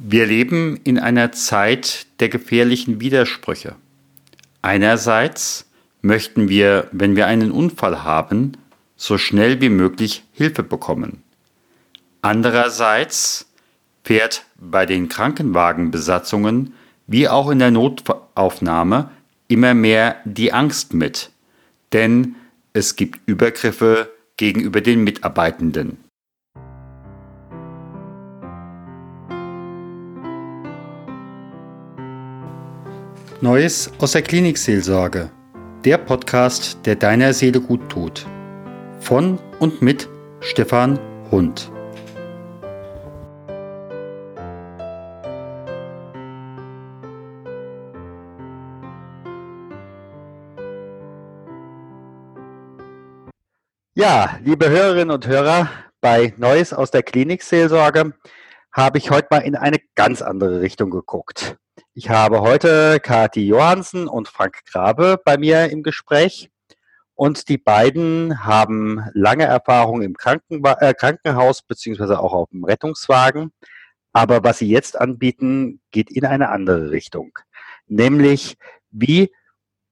Wir leben in einer Zeit der gefährlichen Widersprüche. Einerseits möchten wir, wenn wir einen Unfall haben, so schnell wie möglich Hilfe bekommen. Andererseits fährt bei den Krankenwagenbesatzungen wie auch in der Notaufnahme immer mehr die Angst mit, denn es gibt Übergriffe gegenüber den Mitarbeitenden. Neues aus der Klinikseelsorge. Der Podcast, der deiner Seele gut tut. Von und mit Stefan Hund. Ja, liebe Hörerinnen und Hörer, bei Neues aus der Klinikseelsorge habe ich heute mal in eine ganz andere Richtung geguckt. Ich habe heute Kathi Johansen und Frank Grabe bei mir im Gespräch. Und die beiden haben lange Erfahrung im Krankenwa äh, Krankenhaus beziehungsweise auch auf dem Rettungswagen. Aber was sie jetzt anbieten, geht in eine andere Richtung. Nämlich, wie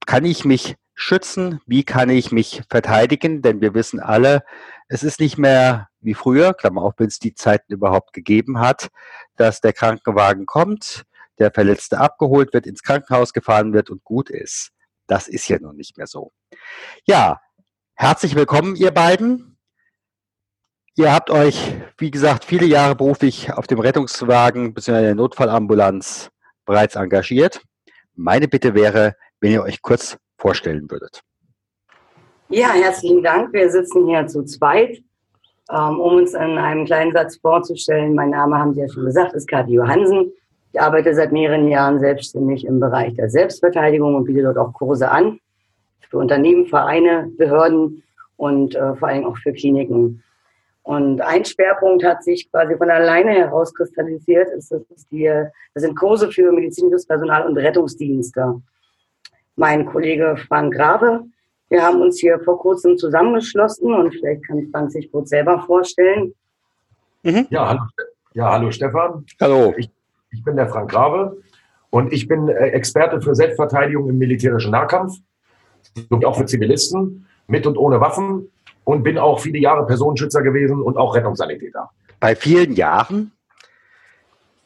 kann ich mich schützen? Wie kann ich mich verteidigen? Denn wir wissen alle, es ist nicht mehr wie früher, Klammer auf, wenn es die Zeiten überhaupt gegeben hat, dass der Krankenwagen kommt, der Verletzte abgeholt wird, ins Krankenhaus gefahren wird und gut ist. Das ist ja nun nicht mehr so. Ja, herzlich willkommen, ihr beiden. Ihr habt euch, wie gesagt, viele Jahre beruflich auf dem Rettungswagen bzw. der Notfallambulanz bereits engagiert. Meine Bitte wäre, wenn ihr euch kurz vorstellen würdet. Ja, herzlichen Dank. Wir sitzen hier zu zweit, ähm, um uns in einem kleinen Satz vorzustellen. Mein Name haben Sie ja schon gesagt, ist Kathi Johansen. Ich arbeite seit mehreren Jahren selbstständig im Bereich der Selbstverteidigung und biete dort auch Kurse an für Unternehmen, Vereine, Behörden und äh, vor allem auch für Kliniken. Und ein Schwerpunkt hat sich quasi von alleine herauskristallisiert, ist, das, die, das sind Kurse für medizinisches Personal und Rettungsdienste. Mein Kollege Frank Grabe, wir haben uns hier vor kurzem zusammengeschlossen und vielleicht kann Frank sich kurz selber vorstellen. Mhm. Ja, hallo, ja, hallo Stefan. Hallo. Ich ich bin der Frank Grabe und ich bin äh, Experte für Selbstverteidigung im militärischen Nahkampf und auch für Zivilisten mit und ohne Waffen und bin auch viele Jahre Personenschützer gewesen und auch Rettungssanitäter. Bei vielen Jahren,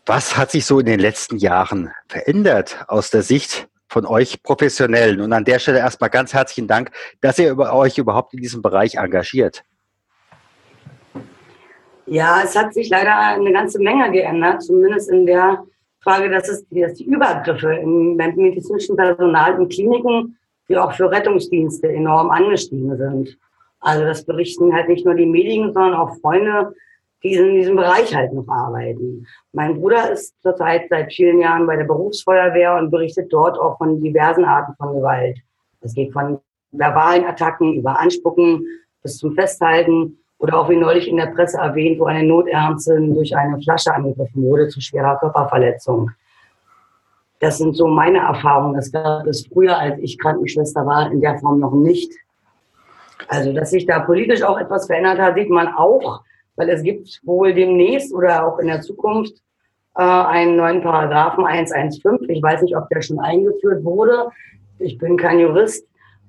was hat sich so in den letzten Jahren verändert aus der Sicht von euch Professionellen? Und an der Stelle erstmal ganz herzlichen Dank, dass ihr euch überhaupt in diesem Bereich engagiert. Ja, es hat sich leider eine ganze Menge geändert, zumindest in der Frage, dass, es, dass die Übergriffe im medizinischen Personal in Kliniken wie auch für Rettungsdienste enorm angestiegen sind. Also das berichten halt nicht nur die Medien, sondern auch Freunde, die in diesem Bereich halt noch arbeiten. Mein Bruder ist zurzeit seit vielen Jahren bei der Berufsfeuerwehr und berichtet dort auch von diversen Arten von Gewalt. Es geht von verbalen Attacken über Anspucken bis zum Festhalten oder auch wie neulich in der Presse erwähnt, wo eine Notärztin durch eine Flasche angegriffen wurde zu schwerer Körperverletzung. Das sind so meine Erfahrungen. Das gab es früher, als ich Krankenschwester war, in der Form noch nicht. Also, dass sich da politisch auch etwas verändert hat, sieht man auch, weil es gibt wohl demnächst oder auch in der Zukunft äh, einen neuen Paragraphen 115. Ich weiß nicht, ob der schon eingeführt wurde. Ich bin kein Jurist.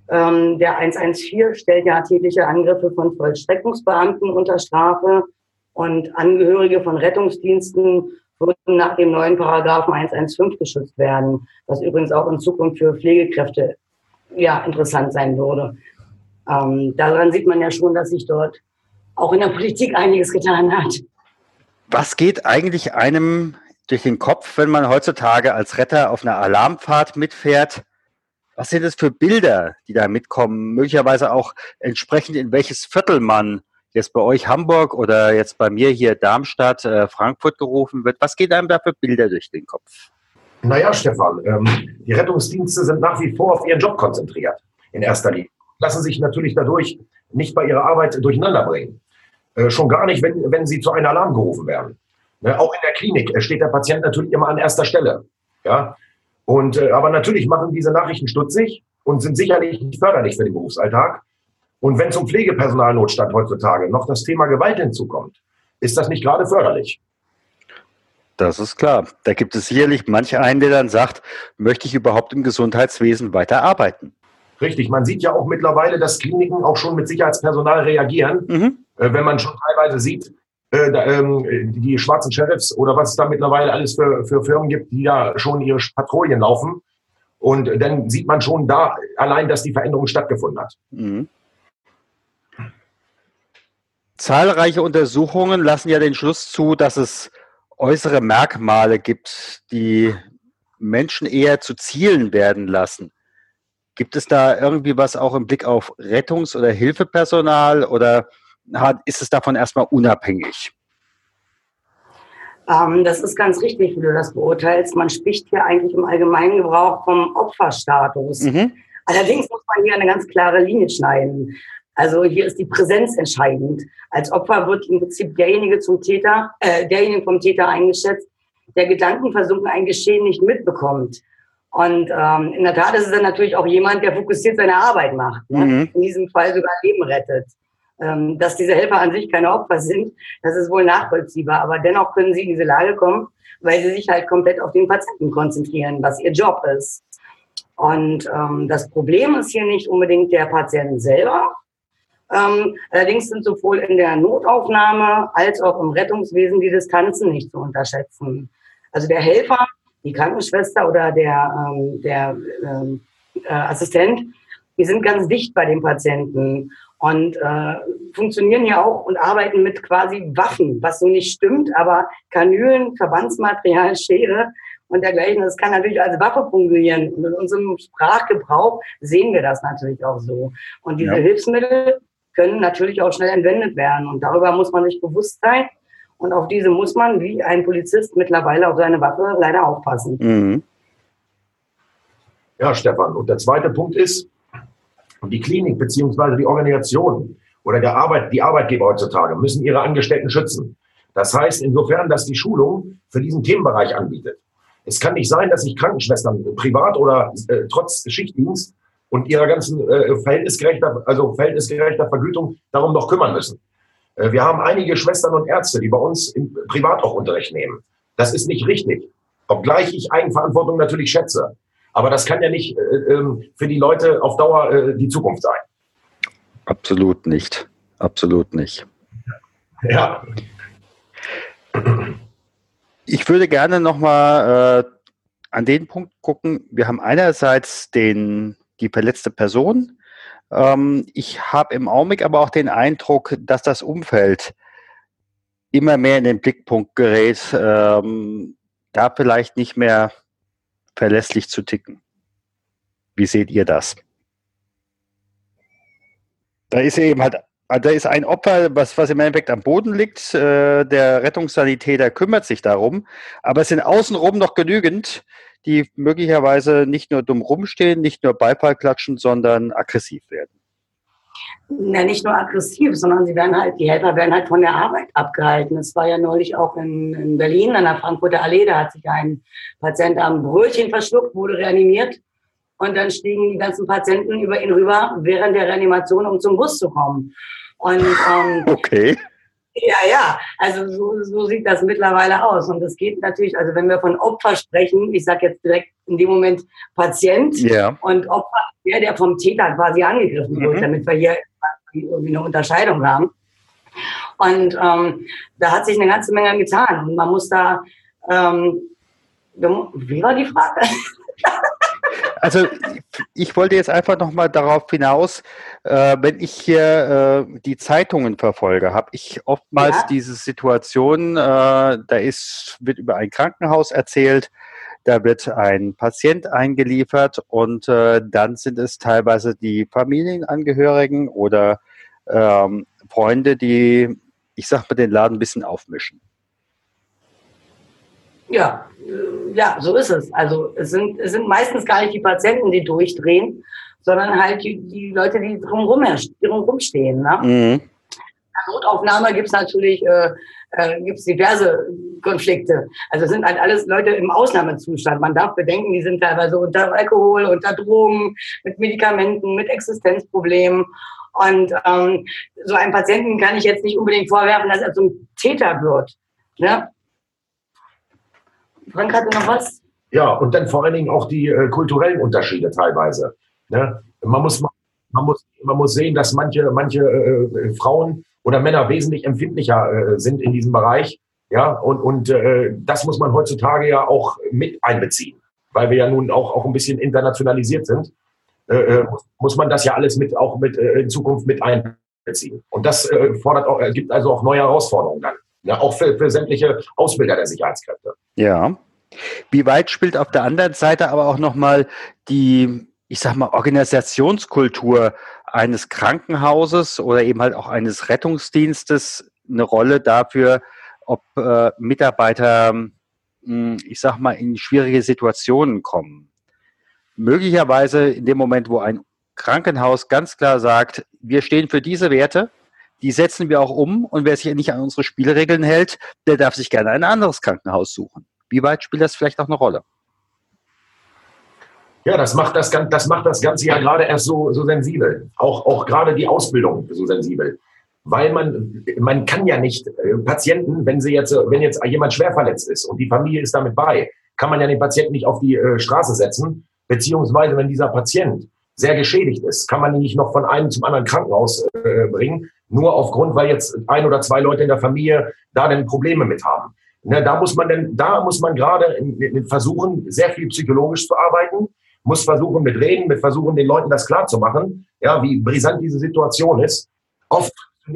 Ähm, der 114 stellt ja tägliche Angriffe von Vollstreckungsbeamten unter Strafe und Angehörige von Rettungsdiensten würden nach dem neuen Paragraphen 115 geschützt werden, was übrigens auch in Zukunft für Pflegekräfte ja interessant sein würde. Ähm, daran sieht man ja schon, dass sich dort auch in der Politik einiges getan hat. Was geht eigentlich einem durch den Kopf, wenn man heutzutage als Retter auf einer Alarmfahrt mitfährt was sind das für Bilder, die da mitkommen? Möglicherweise auch entsprechend in welches Viertel man jetzt bei euch Hamburg oder jetzt bei mir hier Darmstadt, äh, Frankfurt gerufen wird. Was geht einem da für Bilder durch den Kopf? Naja, Stefan, ähm, die Rettungsdienste sind nach wie vor auf ihren Job konzentriert, in erster Linie. Lassen sich natürlich dadurch nicht bei ihrer Arbeit durcheinander bringen. Äh, schon gar nicht, wenn, wenn sie zu einem Alarm gerufen werden. Ne, auch in der Klinik steht der Patient natürlich immer an erster Stelle. Ja, und, äh, aber natürlich machen diese Nachrichten stutzig und sind sicherlich nicht förderlich für den Berufsalltag. Und wenn zum Pflegepersonalnotstand heutzutage noch das Thema Gewalt hinzukommt, ist das nicht gerade förderlich. Das ist klar. Da gibt es sicherlich manch einen, der dann sagt, möchte ich überhaupt im Gesundheitswesen weiter arbeiten? Richtig, man sieht ja auch mittlerweile, dass Kliniken auch schon mit Sicherheitspersonal reagieren. Mhm. Äh, wenn man schon teilweise sieht, äh, da, ähm, die schwarzen Sheriffs oder was es da mittlerweile alles für, für Firmen gibt, die ja schon ihre Patrouillen laufen. Und dann sieht man schon da allein, dass die Veränderung stattgefunden hat. Mhm. Zahlreiche Untersuchungen lassen ja den Schluss zu, dass es äußere Merkmale gibt, die Menschen eher zu Zielen werden lassen. Gibt es da irgendwie was auch im Blick auf Rettungs- oder Hilfepersonal oder ist es davon erstmal unabhängig? Ähm, das ist ganz richtig, wie du das beurteilst. Man spricht hier eigentlich im allgemeinen Gebrauch vom Opferstatus. Mhm. Allerdings muss man hier eine ganz klare Linie schneiden. Also hier ist die Präsenz entscheidend. Als Opfer wird im Prinzip derjenige zum Täter, äh, derjenige vom Täter eingeschätzt, der gedankenversunken ein Geschehen nicht mitbekommt. Und ähm, in der Tat ist es dann natürlich auch jemand, der fokussiert seine Arbeit macht. Ne? Mhm. In diesem Fall sogar Leben rettet. Ähm, dass diese Helfer an sich keine Opfer sind, das ist wohl nachvollziehbar. Aber dennoch können sie in diese Lage kommen, weil sie sich halt komplett auf den Patienten konzentrieren, was ihr Job ist. Und ähm, das Problem ist hier nicht unbedingt der Patient selber. Ähm, allerdings sind sowohl in der Notaufnahme als auch im Rettungswesen die Distanzen nicht zu unterschätzen. Also der Helfer, die Krankenschwester oder der, ähm, der ähm, äh, Assistent, die sind ganz dicht bei dem Patienten und äh, funktionieren ja auch und arbeiten mit quasi Waffen, was so nicht stimmt, aber Kanülen, Verbandsmaterial, Schere und dergleichen, das kann natürlich als Waffe fungieren. Und in unserem Sprachgebrauch sehen wir das natürlich auch so. Und diese ja. Hilfsmittel können natürlich auch schnell entwendet werden. Und darüber muss man sich bewusst sein. Und auf diese muss man, wie ein Polizist, mittlerweile auf seine Waffe leider aufpassen. Mhm. Ja, Stefan. Und der zweite Punkt ist, und die Klinik beziehungsweise die Organisation oder der Arbeit, die Arbeitgeber heutzutage müssen ihre Angestellten schützen. Das heißt insofern, dass die Schulung für diesen Themenbereich anbietet. Es kann nicht sein, dass sich Krankenschwestern privat oder äh, trotz Schichtdienst und ihrer ganzen äh, verhältnisgerechter, also verhältnisgerechter Vergütung darum noch kümmern müssen. Äh, wir haben einige Schwestern und Ärzte, die bei uns im, privat auch Unterricht nehmen. Das ist nicht richtig. Obgleich ich Eigenverantwortung natürlich schätze. Aber das kann ja nicht äh, ähm, für die Leute auf Dauer äh, die Zukunft sein. Absolut nicht. Absolut nicht. Ja. Ich würde gerne nochmal äh, an den Punkt gucken. Wir haben einerseits den, die verletzte Person. Ähm, ich habe im Augenblick aber auch den Eindruck, dass das Umfeld immer mehr in den Blickpunkt gerät, ähm, da vielleicht nicht mehr verlässlich zu ticken. Wie seht ihr das? Da ist eben halt, da ist ein Opfer, was, was im Endeffekt am Boden liegt. Äh, der Rettungssanitäter kümmert sich darum, aber es sind außenrum noch genügend, die möglicherweise nicht nur dumm rumstehen, nicht nur Beifall klatschen, sondern aggressiv werden ja, nicht nur aggressiv, sondern sie werden halt, die Helfer werden halt von der Arbeit abgehalten. Es war ja neulich auch in, in Berlin an der Frankfurter Allee, da hat sich ein Patient am Brötchen verschluckt, wurde reanimiert und dann stiegen die ganzen Patienten über ihn rüber während der Reanimation, um zum Bus zu kommen. Und ähm, okay. Ja, ja, also so, so sieht das mittlerweile aus. Und es geht natürlich, also wenn wir von Opfer sprechen, ich sage jetzt direkt in dem Moment Patient ja. und Opfer, der, der vom Täter quasi angegriffen wird, mhm. damit wir hier irgendwie eine Unterscheidung haben. Und ähm, da hat sich eine ganze Menge getan. Und man muss da, ähm, wie war die Frage? Also ich wollte jetzt einfach nochmal darauf hinaus, äh, wenn ich hier äh, die Zeitungen verfolge, habe ich oftmals ja. diese Situation, äh, da ist, wird über ein Krankenhaus erzählt, da wird ein Patient eingeliefert und äh, dann sind es teilweise die Familienangehörigen oder ähm, Freunde, die, ich sag mal, den Laden ein bisschen aufmischen. Ja, äh, ja, so ist es. Also es sind, es sind meistens gar nicht die Patienten, die durchdrehen, sondern halt die, die Leute, die drumherum, drumherum stehen. Ne? Mhm. Notaufnahme gibt es natürlich äh, äh, gibt's diverse Konflikte. Also es sind halt alles Leute im Ausnahmezustand. Man darf bedenken, die sind teilweise unter Alkohol, unter Drogen, mit Medikamenten, mit Existenzproblemen. Und ähm, so einem Patienten kann ich jetzt nicht unbedingt vorwerfen, dass er zum Täter wird. Ne? Frank hatte noch was? Ja, und dann vor allen Dingen auch die äh, kulturellen Unterschiede teilweise. Ne? Man, muss, man, muss, man muss sehen, dass manche, manche äh, Frauen oder Männer wesentlich empfindlicher äh, sind in diesem Bereich. Ja, und, und äh, das muss man heutzutage ja auch mit einbeziehen, weil wir ja nun auch, auch ein bisschen internationalisiert sind. Äh, äh muss man das ja alles mit auch mit äh, in Zukunft mit einbeziehen. Und das äh, fordert auch, äh, gibt also auch neue Herausforderungen dann. Ja, auch für, für sämtliche Ausbilder der Sicherheitskräfte. Ja. Wie weit spielt auf der anderen Seite aber auch nochmal die, ich sag mal, Organisationskultur eines Krankenhauses oder eben halt auch eines Rettungsdienstes eine Rolle dafür, ob äh, Mitarbeiter, mh, hm, ich sag mal, in schwierige Situationen kommen? Möglicherweise in dem Moment, wo ein Krankenhaus ganz klar sagt, wir stehen für diese Werte, die setzen wir auch um und wer sich nicht an unsere Spielregeln hält, der darf sich gerne ein anderes Krankenhaus suchen. Wie weit spielt das vielleicht auch eine Rolle? Ja, das macht das, das, macht das Ganze ja gerade erst so, so sensibel. Auch, auch gerade die Ausbildung so sensibel. Weil man, man kann ja nicht äh, Patienten, wenn sie jetzt, wenn jetzt jemand schwer verletzt ist und die Familie ist damit bei, kann man ja den Patienten nicht auf die äh, Straße setzen. Beziehungsweise, wenn dieser Patient sehr geschädigt ist, kann man ihn nicht noch von einem zum anderen Krankenhaus äh, bringen, nur aufgrund, weil jetzt ein oder zwei Leute in der Familie da dann Probleme mit haben. Ne, da muss man denn, da muss man gerade versuchen, sehr viel psychologisch zu arbeiten, muss versuchen mit Reden, mit versuchen, den Leuten das klar zu machen, ja, wie brisant diese Situation ist. Oft,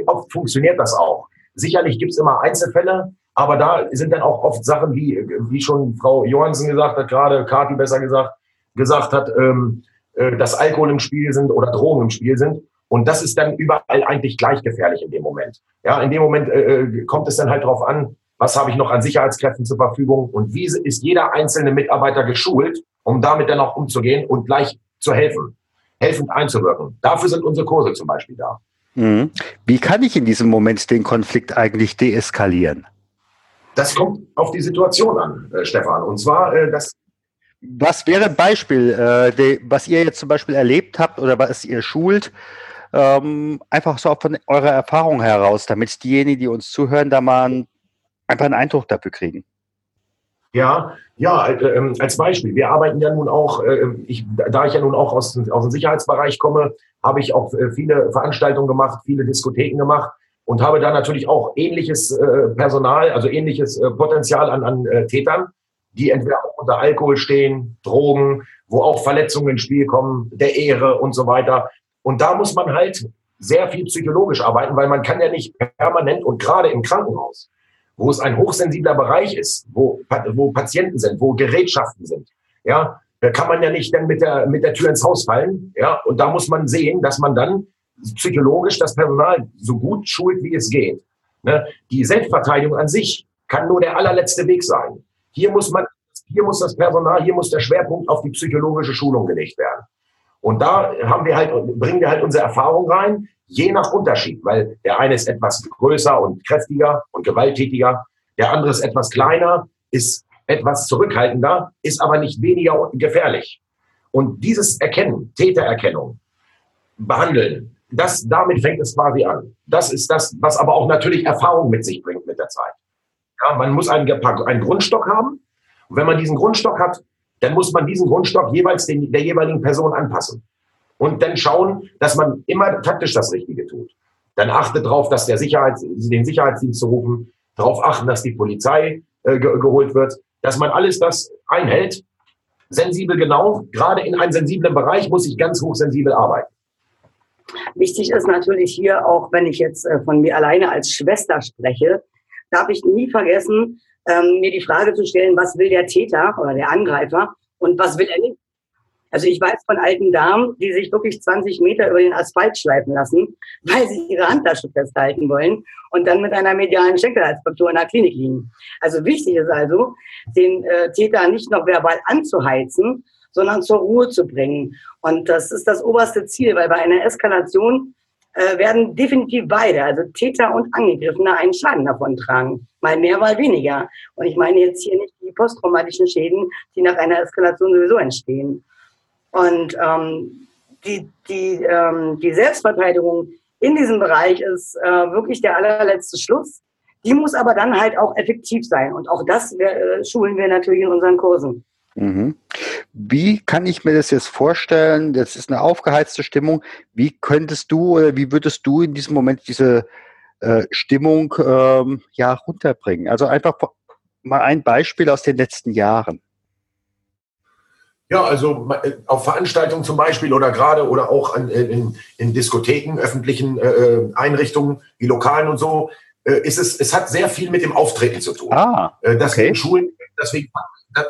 oft funktioniert das auch. Sicherlich gibt es immer Einzelfälle, aber da sind dann auch oft Sachen, wie, wie schon Frau Johansen gesagt hat, gerade Kati besser gesagt, gesagt hat, ähm, äh, dass Alkohol im Spiel sind oder Drogen im Spiel sind. Und das ist dann überall eigentlich gleich gefährlich in dem Moment. Ja, in dem Moment äh, äh kommt es dann halt darauf an, was habe ich noch an Sicherheitskräften zur Verfügung und wie ist jeder einzelne Mitarbeiter geschult, um damit dann auch umzugehen und gleich zu helfen, helfend einzuwirken. Dafür sind unsere Kurse zum Beispiel da. Mhm. Wie kann ich in diesem Moment den Konflikt eigentlich deeskalieren? Das kommt auf die Situation an, äh, Stefan. Und zwar, äh, das. Was wäre ein Beispiel, äh, was ihr jetzt zum Beispiel erlebt habt oder was ihr schult? Ähm, einfach so von eurer Erfahrung heraus, damit diejenigen, die uns zuhören, da mal ein einfach einen Eindruck dafür kriegen. Ja, ja, äh, ähm, als Beispiel. Wir arbeiten ja nun auch, äh, ich, da ich ja nun auch aus, aus dem Sicherheitsbereich komme, habe ich auch äh, viele Veranstaltungen gemacht, viele Diskotheken gemacht und habe da natürlich auch ähnliches äh, Personal, also ähnliches äh, Potenzial an, an Tätern, die entweder auch unter Alkohol stehen, Drogen, wo auch Verletzungen ins Spiel kommen, der Ehre und so weiter. Und da muss man halt sehr viel psychologisch arbeiten, weil man kann ja nicht permanent und gerade im Krankenhaus wo es ein hochsensibler Bereich ist, wo, wo Patienten sind, wo Gerätschaften sind, ja, da kann man ja nicht dann mit der, mit der Tür ins Haus fallen, ja, und da muss man sehen, dass man dann psychologisch das Personal so gut schult, wie es geht. Ne? Die Selbstverteidigung an sich kann nur der allerletzte Weg sein. Hier muss man, hier muss das Personal, hier muss der Schwerpunkt auf die psychologische Schulung gelegt werden. Und da haben wir halt, bringen wir halt unsere Erfahrung rein, je nach Unterschied, weil der eine ist etwas größer und kräftiger und gewalttätiger, der andere ist etwas kleiner, ist etwas zurückhaltender, ist aber nicht weniger gefährlich. Und dieses Erkennen, Tätererkennung, behandeln, das, damit fängt es quasi an. Das ist das, was aber auch natürlich Erfahrung mit sich bringt mit der Zeit. Ja, man muss einen, einen Grundstock haben. Und wenn man diesen Grundstock hat, dann muss man diesen Grundstock jeweils den, der jeweiligen Person anpassen und dann schauen, dass man immer taktisch das Richtige tut. Dann achtet darauf, dass der Sicherheits, den Sicherheitsdienst zu rufen, darauf achten, dass die Polizei äh, ge geholt wird, dass man alles das einhält. Sensibel genau, gerade in einem sensiblen Bereich muss ich ganz hochsensibel arbeiten. Wichtig ist natürlich hier auch, wenn ich jetzt äh, von mir alleine als Schwester spreche, darf ich nie vergessen, ähm, mir die Frage zu stellen, was will der Täter oder der Angreifer und was will er nicht. Also ich weiß von alten Damen, die sich wirklich 20 Meter über den Asphalt schleifen lassen, weil sie ihre Handtasche festhalten wollen und dann mit einer medialen Schenkelhalsfraktur in der Klinik liegen. Also wichtig ist also, den äh, Täter nicht noch verbal anzuheizen, sondern zur Ruhe zu bringen. Und das ist das oberste Ziel, weil bei einer Eskalation äh, werden definitiv beide, also Täter und Angegriffene, einen Schaden davon tragen. Mal mehr, mal weniger. Und ich meine jetzt hier nicht die posttraumatischen Schäden, die nach einer Eskalation sowieso entstehen. Und ähm, die, die, ähm, die Selbstverteidigung in diesem Bereich ist äh, wirklich der allerletzte Schluss. Die muss aber dann halt auch effektiv sein. Und auch das äh, schulen wir natürlich in unseren Kursen. Mhm. Wie kann ich mir das jetzt vorstellen? Das ist eine aufgeheizte Stimmung. Wie könntest du oder wie würdest du in diesem Moment diese äh, Stimmung ähm, ja runterbringen? Also einfach mal ein Beispiel aus den letzten Jahren. Ja, also äh, auf Veranstaltungen zum Beispiel oder gerade oder auch an, in, in, Diskotheken, öffentlichen äh, äh, Einrichtungen wie Lokalen und so, äh, ist es, es hat sehr viel mit dem Auftreten zu tun. Ah, äh, deswegen okay. Schulen, deswegen,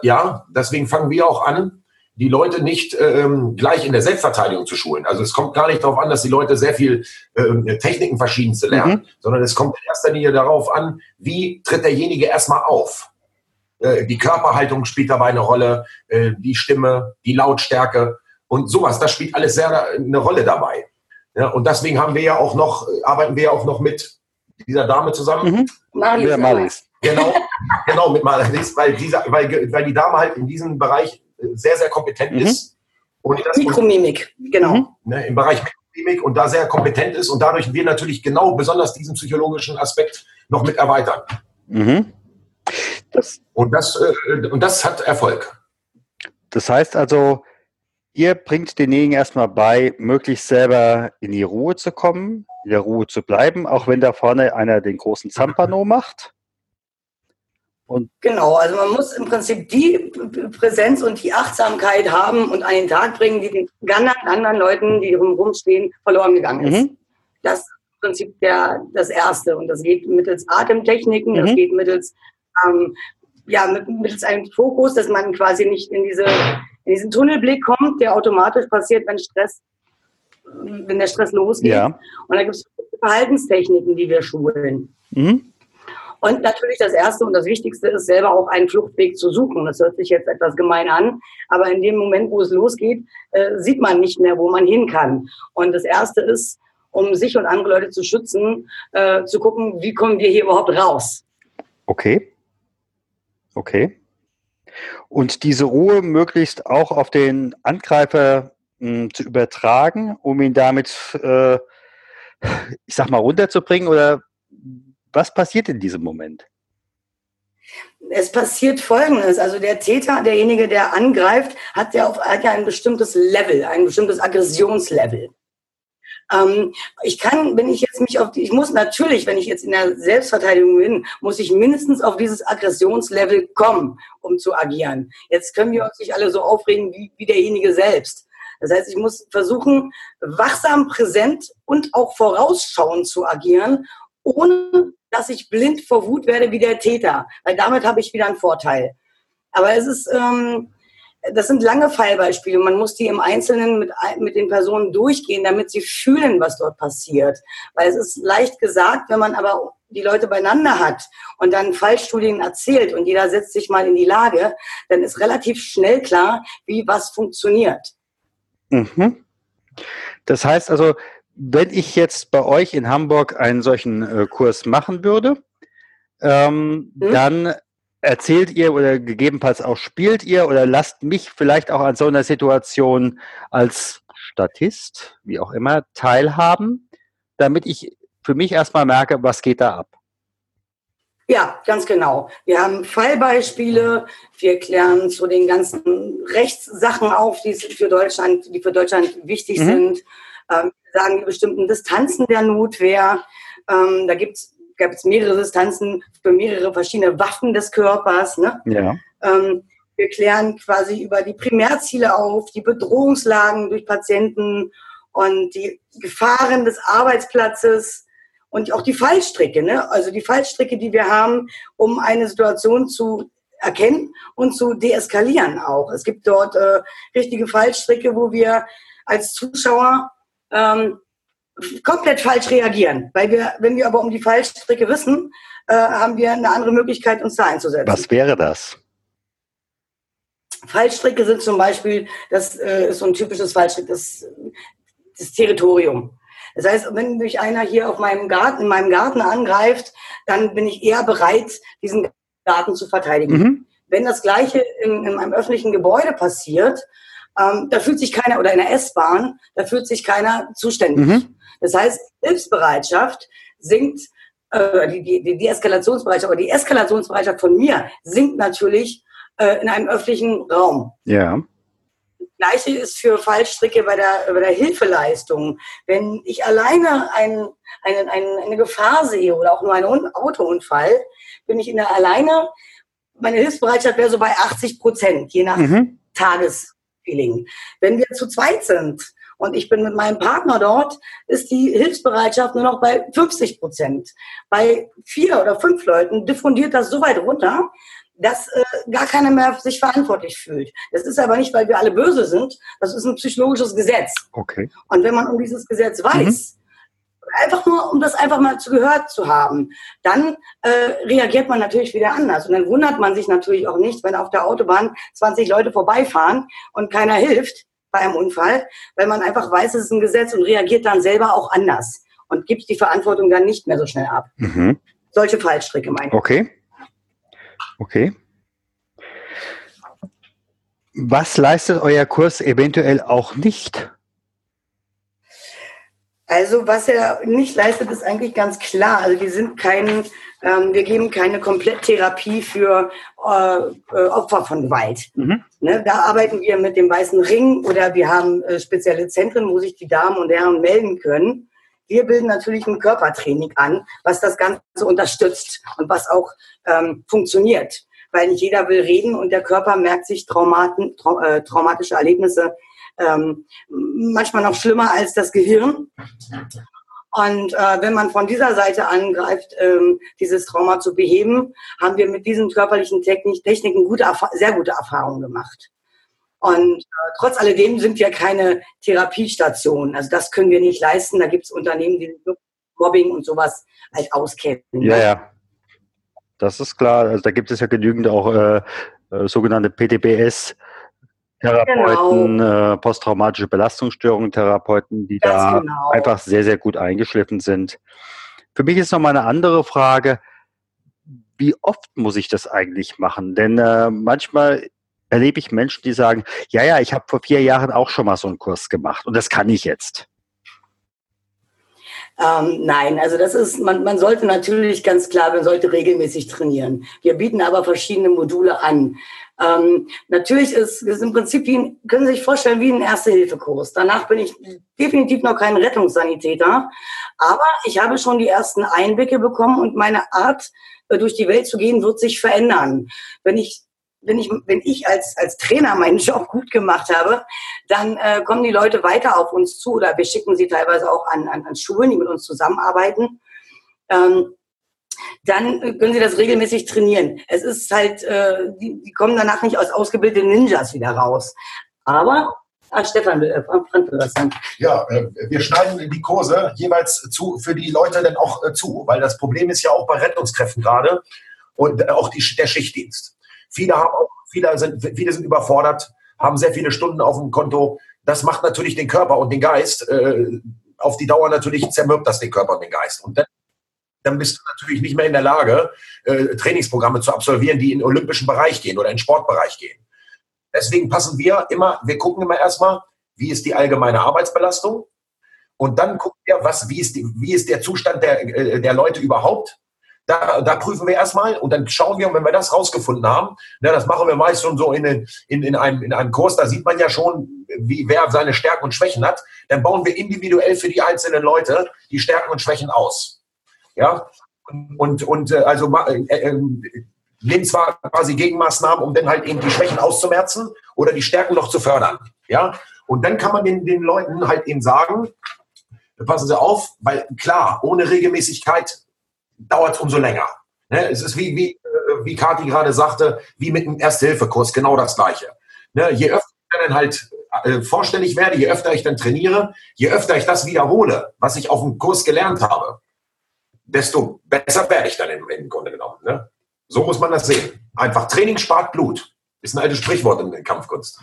ja, deswegen fangen wir auch an, die Leute nicht ähm, gleich in der Selbstverteidigung zu schulen. Also es kommt gar nicht darauf an, dass die Leute sehr viel ähm, Techniken verschiedenste lernen, mhm. sondern es kommt in erster Linie darauf an, wie tritt derjenige erstmal auf. Äh, die Körperhaltung spielt dabei eine Rolle, äh, die Stimme, die Lautstärke und sowas. Das spielt alles sehr eine Rolle dabei. Ja, und deswegen haben wir ja auch noch, arbeiten wir ja auch noch mit dieser Dame zusammen. Mhm. Marlies. Genau, genau, mit Marlies, weil, dieser, weil, weil die Dame halt in diesem Bereich äh, sehr, sehr kompetent mhm. ist. Und das, Mikromimik, genau. Mhm. Ne, Im Bereich Mikromimik und da sehr kompetent ist und dadurch wir natürlich genau besonders diesen psychologischen Aspekt noch mit erweitern. Mhm. Das, und, das, äh, und das hat Erfolg. Das heißt also, ihr bringt denjenigen erstmal bei, möglichst selber in die Ruhe zu kommen, in der Ruhe zu bleiben, auch wenn da vorne einer den großen Zampano macht. Und genau, also man muss im Prinzip die Präsenz und die Achtsamkeit haben und an den Tag bringen, die den ganz anderen Leuten, die rumstehen, verloren gegangen ist. Mhm. Das ist im Prinzip der, das Erste. Und das geht mittels Atemtechniken, mhm. das geht mittels ähm, ja, mit, mittels einem Fokus, dass man quasi nicht in, diese, in diesen Tunnelblick kommt, der automatisch passiert, wenn Stress, wenn der Stress losgeht. Ja. Und da gibt es Verhaltenstechniken, die wir schulen. Mhm. Und natürlich das Erste und das Wichtigste ist, selber auch einen Fluchtweg zu suchen. Das hört sich jetzt etwas gemein an, aber in dem Moment, wo es losgeht, äh, sieht man nicht mehr, wo man hin kann. Und das Erste ist, um sich und andere Leute zu schützen, äh, zu gucken, wie kommen wir hier überhaupt raus. Okay. Okay. Und diese Ruhe möglichst auch auf den Angreifer mh, hm, zu übertragen, um ihn damit, äh, ich sag mal, runterzubringen? Oder was passiert in diesem Moment? Es passiert Folgendes. Also der Täter, derjenige, der angreift, hat ja, auf, hat ja ein bestimmtes Level, ein bestimmtes Aggressionslevel. Ähm, ich kann, wenn ich jetzt mich auf die, ich muss natürlich, wenn ich jetzt in der Selbstverteidigung bin, muss ich mindestens auf dieses Aggressionslevel kommen, um zu agieren. Jetzt können wir uns nicht alle so aufregen wie, wie derjenige selbst. Das heißt, ich muss versuchen, wachsam, präsent und auch vorausschauend zu agieren, ohne dass ich blind vor Wut werde wie der Täter, weil damit habe ich wieder einen Vorteil. Aber es ist, ähm, das sind lange Fallbeispiele. Man muss die im Einzelnen mit, mit den Personen durchgehen, damit sie fühlen, was dort passiert. Weil es ist leicht gesagt, wenn man aber die Leute beieinander hat und dann Fallstudien erzählt und jeder setzt sich mal in die Lage, dann ist relativ schnell klar, wie was funktioniert. Mhm. Das heißt also, wenn ich jetzt bei euch in Hamburg einen solchen äh, Kurs machen würde, ähm, mhm. dann erzählt ihr oder gegebenenfalls auch spielt ihr oder lasst mich vielleicht auch an so einer Situation als Statist, wie auch immer, teilhaben, damit ich für mich erstmal merke, was geht da ab. Ja, ganz genau. Wir haben Fallbeispiele, wir klären zu den ganzen Rechtssachen auf, die für Deutschland, die für Deutschland wichtig mhm. sind. Ähm, sagen die bestimmten Distanzen der Notwehr. Ähm, da gibt es mehrere Distanzen für mehrere verschiedene Waffen des Körpers. Ne? Ja. Ähm, wir klären quasi über die Primärziele auf, die Bedrohungslagen durch Patienten und die Gefahren des Arbeitsplatzes und auch die Fallstricke, ne? also die Fallstricke, die wir haben, um eine Situation zu erkennen und zu deeskalieren auch. Es gibt dort äh, richtige Fallstricke, wo wir als Zuschauer ähm, komplett falsch reagieren. Weil wir, wenn wir aber um die Fallstricke wissen, äh, haben wir eine andere Möglichkeit, uns da einzusetzen. Was wäre das? Fallstricke sind zum Beispiel, das äh, ist so ein typisches Fallstrick, das, das Territorium. Das heißt, wenn mich einer hier auf meinem Garten, in meinem Garten angreift, dann bin ich eher bereit, diesen Garten zu verteidigen. Mhm. Wenn das Gleiche in, in einem öffentlichen Gebäude passiert, ähm, da fühlt sich keiner, oder in der S-Bahn, da fühlt sich keiner zuständig. Mhm. Das heißt, Hilfsbereitschaft sinkt äh, die, die, die Eskalationsbereitschaft, aber die Eskalationsbereitschaft von mir sinkt natürlich äh, in einem öffentlichen Raum. Ja. Das Gleiche ist für Fallstricke bei der, bei der Hilfeleistung. Wenn ich alleine ein, ein, ein, eine Gefahr sehe oder auch nur einen Autounfall, bin ich in der alleine, meine Hilfsbereitschaft wäre so bei 80 Prozent, je nach mhm. Tagesfeeling. Wenn wir zu zweit sind und ich bin mit meinem Partner dort, ist die Hilfsbereitschaft nur noch bei 50 Prozent. Bei vier oder fünf Leuten diffundiert das so weit runter, dass äh, gar keiner mehr sich verantwortlich fühlt. Das ist aber nicht, weil wir alle böse sind. Das ist ein psychologisches Gesetz. Okay. Und wenn man um dieses Gesetz weiß, mhm. Einfach nur, um das einfach mal zu gehört zu haben, dann äh, reagiert man natürlich wieder anders. Und dann wundert man sich natürlich auch nicht, wenn auf der Autobahn 20 Leute vorbeifahren und keiner hilft bei einem Unfall, weil man einfach weiß, es ist ein Gesetz und reagiert dann selber auch anders und gibt die Verantwortung dann nicht mehr so schnell ab. Mhm. Solche Fallstricke meine ich. Okay. Okay. Was leistet euer Kurs eventuell auch nicht? Also was er nicht leistet, ist eigentlich ganz klar. Also wir sind kein, ähm, wir geben keine Kompletttherapie für äh, äh, Opfer von Gewalt. Mhm. Ne, da arbeiten wir mit dem Weißen Ring oder wir haben äh, spezielle Zentren, wo sich die Damen und Herren melden können. Wir bilden natürlich ein Körpertraining an, was das Ganze unterstützt und was auch ähm, funktioniert. Weil nicht jeder will reden und der Körper merkt sich Traumaten, trau äh, traumatische Erlebnisse ähm, manchmal noch schlimmer als das Gehirn. Und äh, wenn man von dieser Seite angreift, ähm, dieses Trauma zu beheben, haben wir mit diesen körperlichen Technik Techniken gute, sehr gute Erfahrungen gemacht. Und äh, trotz alledem sind wir keine Therapiestation. Also das können wir nicht leisten. Da gibt es Unternehmen, die Mobbing und sowas halt auskennen. Ja, ja. Das ist klar. Also da gibt es ja genügend auch äh, äh, sogenannte PTBS. Therapeuten, genau. äh, posttraumatische Belastungsstörungen, Therapeuten, die Ganz da genau. einfach sehr, sehr gut eingeschliffen sind. Für mich ist nochmal eine andere Frage, wie oft muss ich das eigentlich machen? Denn äh, manchmal erlebe ich Menschen, die sagen, ja, ja, ich habe vor vier Jahren auch schon mal so einen Kurs gemacht und das kann ich jetzt. Ähm, nein, also das ist, man, man sollte natürlich ganz klar, man sollte regelmäßig trainieren. Wir bieten aber verschiedene Module an. Ähm, natürlich ist es im Prinzip wie können Sie sich vorstellen, wie ein Erste-Hilfe-Kurs. Danach bin ich definitiv noch kein Rettungssanitäter, aber ich habe schon die ersten Einblicke bekommen und meine Art, äh, durch die Welt zu gehen, wird sich verändern. Wenn ich wenn ich, wenn ich als, als Trainer meinen Job gut gemacht habe, dann äh, kommen die Leute weiter auf uns zu oder wir schicken sie teilweise auch an, an, an Schulen, die mit uns zusammenarbeiten. Ähm, dann können sie das regelmäßig trainieren. Es ist halt, äh, die, die kommen danach nicht als ausgebildete Ninjas wieder raus. Aber Ah, Stefan, äh, Frank will was sagen. Ja, äh, wir schneiden die Kurse jeweils zu, für die Leute dann auch äh, zu, weil das Problem ist ja auch bei Rettungskräften gerade und äh, auch die, der Schichtdienst. Viele, haben viele, sind, viele sind überfordert, haben sehr viele Stunden auf dem Konto. Das macht natürlich den Körper und den Geist äh, auf die Dauer natürlich zermürbt das den Körper und den Geist. Und dann, dann bist du natürlich nicht mehr in der Lage, äh, Trainingsprogramme zu absolvieren, die in den olympischen Bereich gehen oder in den Sportbereich gehen. Deswegen passen wir immer, wir gucken immer erstmal, wie ist die allgemeine Arbeitsbelastung und dann gucken wir, was, wie, ist die, wie ist der Zustand der, äh, der Leute überhaupt da, da prüfen wir erstmal und dann schauen wir, wenn wir das rausgefunden haben, ne, das machen wir meist schon so in, in, in, einem, in einem Kurs, da sieht man ja schon, wie, wer seine Stärken und Schwächen hat, dann bauen wir individuell für die einzelnen Leute die Stärken und Schwächen aus. Ja, und, und äh, also äh, äh, nehmen zwar quasi Gegenmaßnahmen, um dann halt eben die Schwächen auszumerzen oder die Stärken noch zu fördern. Ja, und dann kann man den, den Leuten halt eben sagen, passen Sie auf, weil klar, ohne Regelmäßigkeit dauert es umso länger. Ne? Es ist wie, wie, äh, wie Kathi gerade sagte, wie mit einem Erste-Hilfe-Kurs, genau das Gleiche. Ne? Je öfter ich dann halt äh, vorstellig werde, je öfter ich dann trainiere, je öfter ich das wiederhole, was ich auf dem Kurs gelernt habe, desto besser werde ich dann im, im Grunde genommen. Ne? So muss man das sehen. Einfach Training spart Blut. Ist ein altes Sprichwort in der Kampfkunst.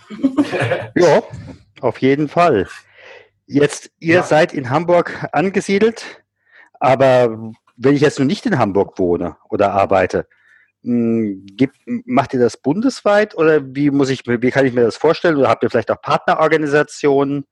ja, auf jeden Fall. Jetzt, ihr ja. seid in Hamburg angesiedelt, aber wenn ich jetzt noch nicht in Hamburg wohne oder arbeite, hm, gibt, macht ihr das bundesweit oder wie muss ich, wie kann ich mir das vorstellen? Oder habt ihr vielleicht auch Partnerorganisationen?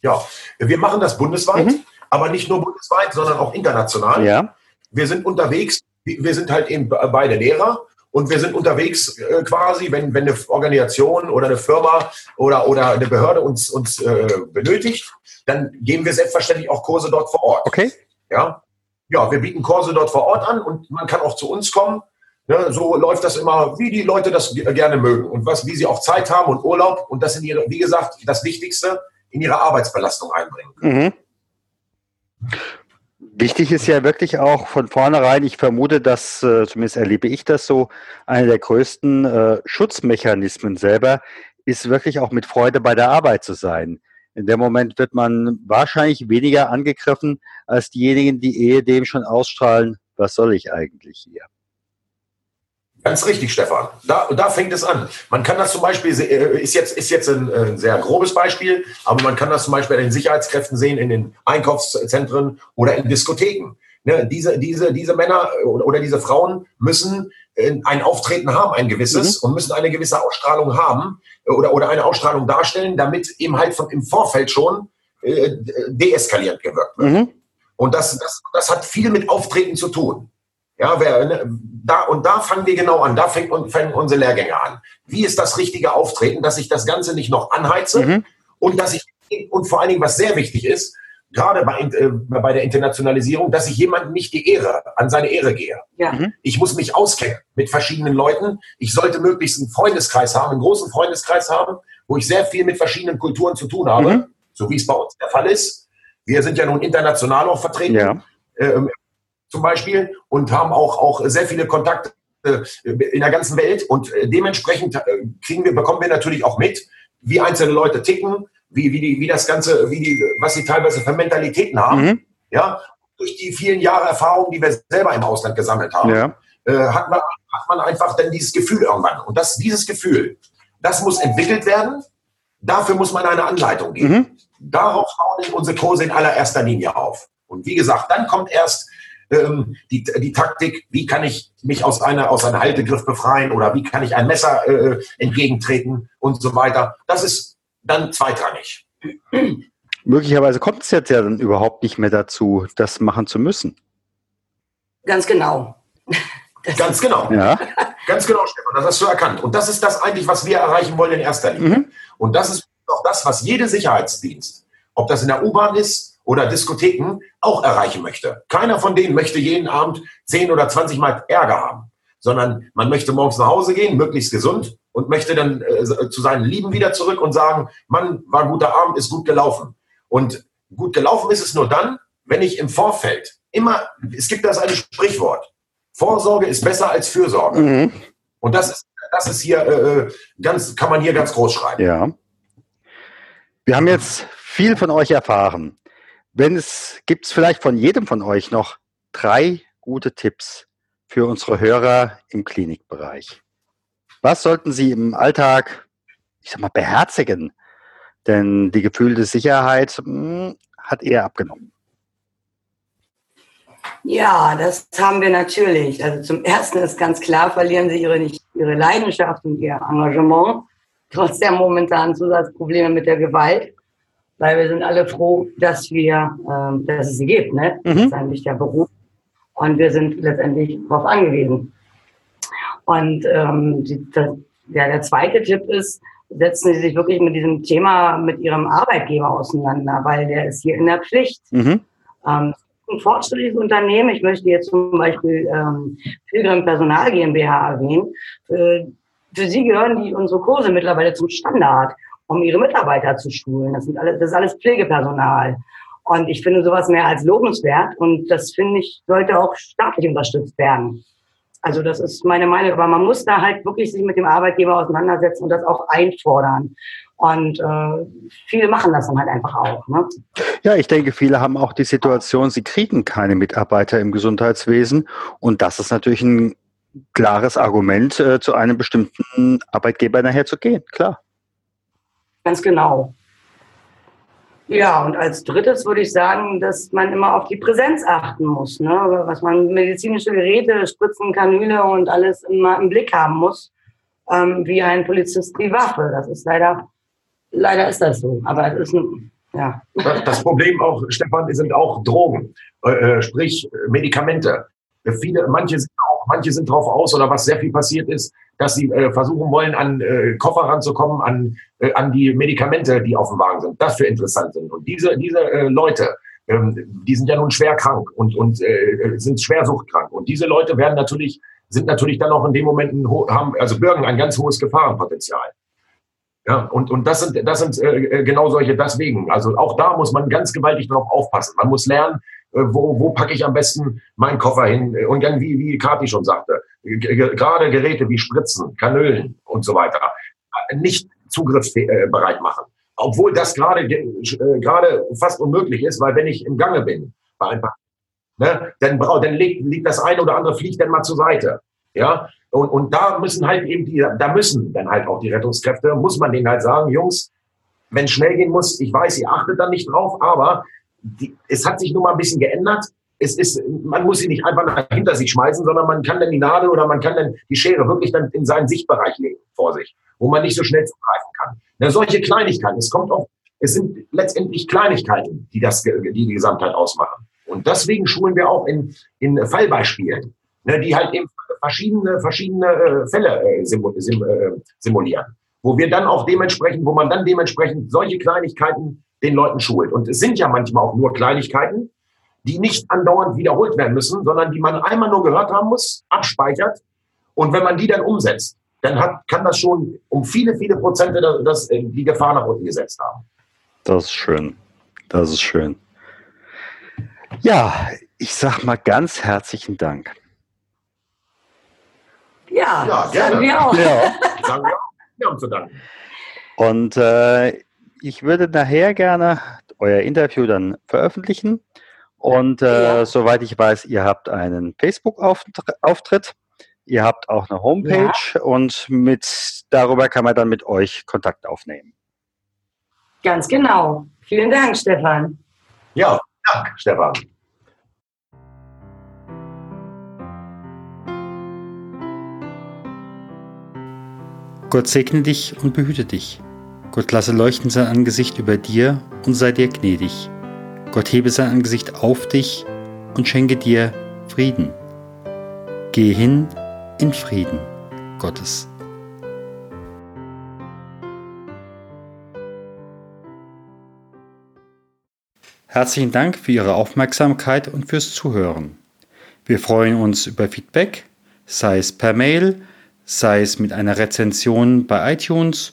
Ja, wir machen das bundesweit, mhm. aber nicht nur bundesweit, sondern auch international. Ja. wir sind unterwegs, wir sind halt eben beide Lehrer und wir sind unterwegs äh, quasi, wenn, wenn eine Organisation oder eine Firma oder, oder eine Behörde uns, uns äh, benötigt, dann geben wir selbstverständlich auch Kurse dort vor Ort. Okay. Ja, ja, wir bieten Kurse dort vor Ort an und man kann auch zu uns kommen. Ja, so läuft das immer, wie die Leute das gerne mögen und was, wie sie auch Zeit haben und Urlaub und das in ihre, wie gesagt, das Wichtigste in ihre Arbeitsbelastung einbringen. Mhm. Wichtig ist ja wirklich auch von vornherein, ich vermute, dass, äh, zumindest erlebe ich das so, einer der größten äh, Schutzmechanismen selber ist wirklich auch mit Freude bei der Arbeit zu sein. In dem Moment wird man wahrscheinlich weniger angegriffen als diejenigen, die ehedem schon ausstrahlen, was soll ich eigentlich hier? Ganz richtig, Stefan. Da, da fängt es an. Man kann das zum Beispiel, äh, ist jetzt, ist jetzt ein, ein, sehr grobes Beispiel, aber man kann das zum Beispiel an den Sicherheitskräften sehen, in den Einkaufszentren oder in Diskotheken. Ne, diese, diese, diese Männer oder diese Frauen müssen äh, ein Auftreten haben, ein gewisses, mhm. und müssen eine gewisse Ausstrahlung haben äh, oder, oder eine Ausstrahlung darstellen, damit eben halt von, im Vorfeld schon äh, deeskalierend gewirkt wird. Mhm. Und das, das, das hat viel mit Auftreten zu tun. Ja, wer, ne, da, und da fangen wir genau an, da fängt, fängen unsere Lehrgänge an. Wie ist das richtige Auftreten, dass ich das Ganze nicht noch anheize mhm. und dass ich, und vor allen Dingen, was sehr wichtig ist, gerade bei, äh, bei der Internationalisierung, dass ich jemandem nicht die Ehre, an seine Ehre gehe. Ja. Mhm. Ich muss mich auskennen mit verschiedenen Leuten. Ich sollte möglichst einen Freundeskreis haben, einen großen Freundeskreis haben, wo ich sehr viel mit verschiedenen Kulturen zu tun habe, mhm. so wie es bei uns der Fall ist. Wir sind ja nun international auch vertreten, ja. äh, zum Beispiel, und haben auch, auch sehr viele Kontakte äh, in der ganzen Welt. Und äh, dementsprechend äh, kriegen wir, bekommen wir natürlich auch mit, wie einzelne Leute ticken, wie, wie, die, wie das Ganze, wie die, was sie teilweise für Mentalitäten haben. Mhm. Ja, durch die vielen Jahre Erfahrung, die wir selber im Ausland gesammelt haben, ja. äh, hat, man, hat man einfach dann dieses Gefühl irgendwann. Und das, dieses Gefühl, das muss entwickelt werden. Dafür muss man eine Anleitung geben. Mhm. Darauf bauen unsere Kurse in allererster Linie auf. Und wie gesagt, dann kommt erst ähm, die, die Taktik, wie kann ich mich aus einer aus einem Haltegriff befreien oder wie kann ich ein Messer äh, entgegentreten und so weiter. Das ist dann zweitrangig. Möglicherweise kommt es jetzt ja dann überhaupt nicht mehr dazu, das machen zu müssen. Ganz genau. Das Ganz genau. Ja. Ganz genau, Stefan, das hast du erkannt. Und das ist das eigentlich, was wir erreichen wollen in erster Linie. Mhm. Und das ist auch das, was jede Sicherheitsdienst, ob das in der U-Bahn ist oder Diskotheken, auch erreichen möchte. Keiner von denen möchte jeden Abend 10 oder 20 Mal Ärger haben, sondern man möchte morgens nach Hause gehen, möglichst gesund und möchte dann äh, zu seinen Lieben wieder zurück und sagen, Mann, war ein guter Abend, ist gut gelaufen. Und gut gelaufen ist es nur dann, wenn ich im Vorfeld immer, es gibt das eine Sprichwort, Vorsorge ist besser als Fürsorge. Mhm. Und das ist, das ist hier äh, ganz, kann man hier ganz groß schreiben. Ja. Wir haben jetzt viel von euch erfahren. Wenn es, gibt es vielleicht von jedem von euch noch drei gute Tipps für unsere Hörer im Klinikbereich. Was sollten Sie im Alltag, ich sag mal, beherzigen? Denn die gefühlte Sicherheit mh, hm, hat eher abgenommen. Ja, das haben wir natürlich. Also zum Ersten ist ganz klar, verlieren Sie Ihre, nicht, Ihre Leidenschaft und Ihr Engagement, trotz der momentanen Zusatzprobleme mit der Gewalt. Weil wir sind alle froh, dass wir, ähm, dass es sie gibt. Ne? Mhm. Das ist eigentlich der Beruf. Und wir sind letztendlich darauf angewiesen. Und ähm, die, das, ja, der zweite Tipp ist, setzen Sie sich wirklich mit diesem Thema mit Ihrem Arbeitgeber auseinander, weil der ist hier in der Pflicht. Mhm. Ähm, ein fortschrittliches Unternehmen, ich möchte jetzt zum Beispiel ähm, Pilgrim Personal GmbH erwähnen, für, für Sie gehören die unsere Kurse mittlerweile zum Standard, um ihre Mitarbeiter zu schulen. Das, sind alles, das ist alles Pflegepersonal. Und ich finde sowas mehr als lobenswert und das finde ich, sollte auch staatlich unterstützt werden. Also das ist meine Meinung, aber man muss da halt wirklich sich mit dem Arbeitgeber auseinandersetzen und das auch einfordern. Und äh, viele machen das dann halt einfach auch. Ne? Ja, ich denke, viele haben auch die Situation, sie kriegen keine Mitarbeiter im Gesundheitswesen. Und das ist natürlich ein klares Argument, äh, zu einem bestimmten Arbeitgeber nachher zu gehen, klar. Ganz genau. Ja, und als drittes würde ich sagen, dass man immer auf die Präsenz achten muss. Ne? Was man medizinische Geräte, Spritzen, Kanüle und alles immer im Blick haben muss, ähm, wie ein Polizist die Waffe. Das ist leider, leider ist das so. Aber es ist ein, ja. Das Problem auch, Stefan, sind auch Drogen, äh, äh sprich Medikamente. Viele, manche sind manche sind drauf aus oder was sehr viel passiert ist, dass sie äh, versuchen wollen, an äh, Koffer ranzukommen, an, äh, an die Medikamente, die auf dem Wagen sind. Das für interessant sind. Und diese, diese äh, Leute, ähm, die sind ja nun schwer krank und, und äh, sind schwer suchtkrank. Und diese Leute werden natürlich, sind natürlich dann auch in dem Moment, ein, haben, also bürgen ein ganz hohes Gefahrenpotenzial. Ja, und, und das sind, das sind äh, genau solche deswegen. Also auch da muss man ganz gewaltig drauf aufpassen. Man muss lernen, äh, wo, wo packe ich am besten meinen Koffer hin? Und dann, wie, wie Kathi schon sagte, gerade Geräte wie Spritzen, Kanölen und so weiter nicht zugriffsbereit machen. Obwohl das gerade äh, gerade fast unmöglich ist, weil wenn ich im Gange bin, bei ein ne, dann, dann liegt, liegt das eine oder andere fliegt dann mal zur Seite. Ja, und, und da müssen halt eben die, da müssen dann halt auch die Rettungskräfte, muss man denen halt sagen, Jungs, wenn schnell gehen muss, ich weiß, ihr achtet da nicht drauf, aber die, es hat sich nun mal ein bisschen geändert. Es ist, man muss sie nicht einfach hinter sich schmeißen, sondern man kann dann die Nadel oder man kann dann die Schere wirklich dann in seinen Sichtbereich legen vor sich, wo man nicht so schnell zugreifen kann. Na, solche Kleinigkeiten, es kommt auf, es sind letztendlich Kleinigkeiten, die das, die, die Gesamtheit ausmachen. Und deswegen schulen wir auch in, in Fallbeispielen, ne, die halt eben verschiedene, verschiedene äh, Fälle äh, äh, simulieren, wo wir dann auch dementsprechend, wo man dann dementsprechend solche Kleinigkeiten den Leuten schult. Und es sind ja manchmal auch nur Kleinigkeiten, die nicht andauernd wiederholt werden müssen, sondern die man einmal nur gehört haben muss, abspeichert. Und wenn man die dann umsetzt, dann hat, kann das schon um viele, viele Prozente das, das, die Gefahr nach unten gesetzt haben. Das ist schön. Das ist schön. Ja, ich sag mal ganz herzlichen Dank. Ja, ja gerne. sagen wir auch. Ja. sagen wir auch. Wir haben zu danken. Und äh, ich würde nachher gerne euer Interview dann veröffentlichen. Und äh, ja. soweit ich weiß, ihr habt einen Facebook-Auftritt. Ihr habt auch eine Homepage ja. und mit darüber kann man dann mit euch Kontakt aufnehmen. Ganz genau. Vielen Dank, Stefan. Ja, Dank, Stefan. Gott segne dich und behüte dich. Gott lasse leuchten sein Angesicht über dir und sei dir gnädig. Gott hebe sein Angesicht auf dich und schenke dir Frieden. Gehe hin in Frieden Gottes. Herzlichen Dank für Ihre Aufmerksamkeit und fürs Zuhören. Wir freuen uns über Feedback, sei es per Mail, sei es mit einer Rezension bei iTunes